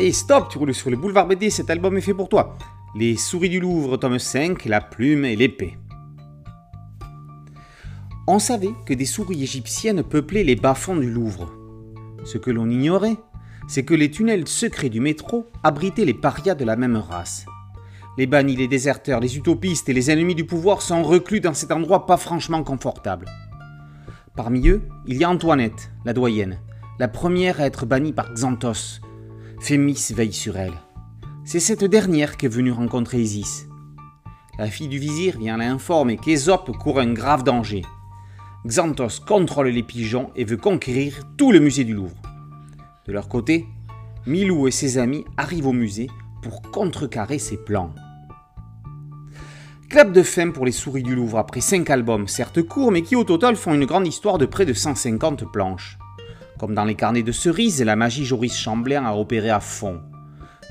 Et stop, tu roules sur le boulevard BD, cet album est fait pour toi. Les souris du Louvre, tome 5, la plume et l'épée. On savait que des souris égyptiennes peuplaient les bas-fonds du Louvre. Ce que l'on ignorait, c'est que les tunnels secrets du métro abritaient les parias de la même race. Les bannis, les déserteurs, les utopistes et les ennemis du pouvoir sont reclus dans cet endroit pas franchement confortable. Parmi eux, il y a Antoinette, la doyenne, la première à être bannie par Xanthos, Fémis veille sur elle. C'est cette dernière qui est venue rencontrer Isis. La fille du vizir vient l'informer qu'Ésope court un grave danger. Xanthos contrôle les pigeons et veut conquérir tout le musée du Louvre. De leur côté, Milou et ses amis arrivent au musée pour contrecarrer ses plans. Clap de fin pour les souris du Louvre après 5 albums, certes courts, mais qui au total font une grande histoire de près de 150 planches. Comme dans les carnets de cerises, la magie Joris Chamblin a opéré à fond.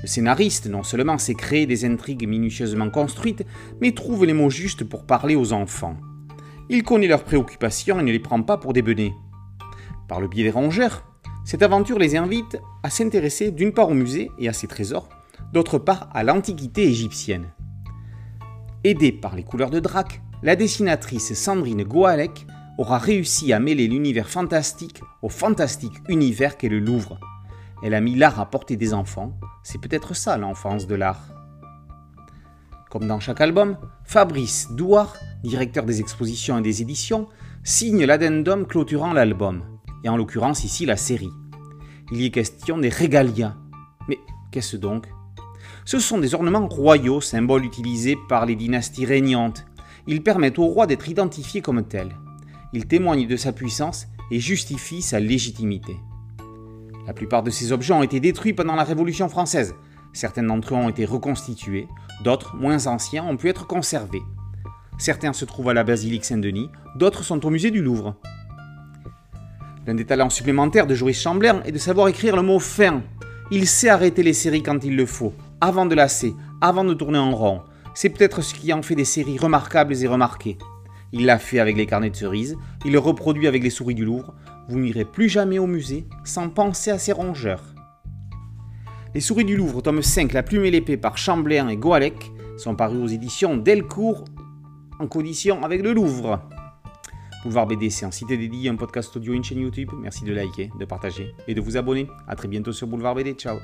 Le scénariste non seulement sait créer des intrigues minutieusement construites, mais trouve les mots justes pour parler aux enfants. Il connaît leurs préoccupations et ne les prend pas pour des benets. Par le biais des rongeurs, cette aventure les invite à s'intéresser d'une part au musée et à ses trésors, d'autre part à l'antiquité égyptienne. Aidée par les couleurs de Drac, la dessinatrice Sandrine Goalec aura réussi à mêler l'univers fantastique au fantastique univers qu'est le Louvre. Elle a mis l'art à portée des enfants, c'est peut-être ça l'enfance de l'art. Comme dans chaque album, Fabrice Douard, directeur des expositions et des éditions, signe l'addendum clôturant l'album, et en l'occurrence ici la série. Il y est question des régalias. Mais qu'est-ce donc? Ce sont des ornements royaux, symboles utilisés par les dynasties régnantes. Ils permettent au roi d'être identifié comme tel il témoigne de sa puissance et justifie sa légitimité. La plupart de ces objets ont été détruits pendant la Révolution française. Certains d'entre eux ont été reconstitués, d'autres, moins anciens, ont pu être conservés. Certains se trouvent à la basilique Saint-Denis, d'autres sont au musée du Louvre. L'un des talents supplémentaires de Joris Chamblain est de savoir écrire le mot fin. Il sait arrêter les séries quand il le faut, avant de lasser, avant de tourner en rond. C'est peut-être ce qui en fait des séries remarquables et remarquées. Il l'a fait avec les carnets de cerises, il le reproduit avec les souris du Louvre. Vous n'irez plus jamais au musée sans penser à ces rongeurs. Les souris du Louvre, tome 5, La plume et l'épée par Chamblain et Goalec, sont parus aux éditions Delcourt en condition avec le Louvre. Boulevard BD, c'est un site dédié, un podcast audio, une chaîne YouTube. Merci de liker, de partager et de vous abonner. A très bientôt sur Boulevard BD. Ciao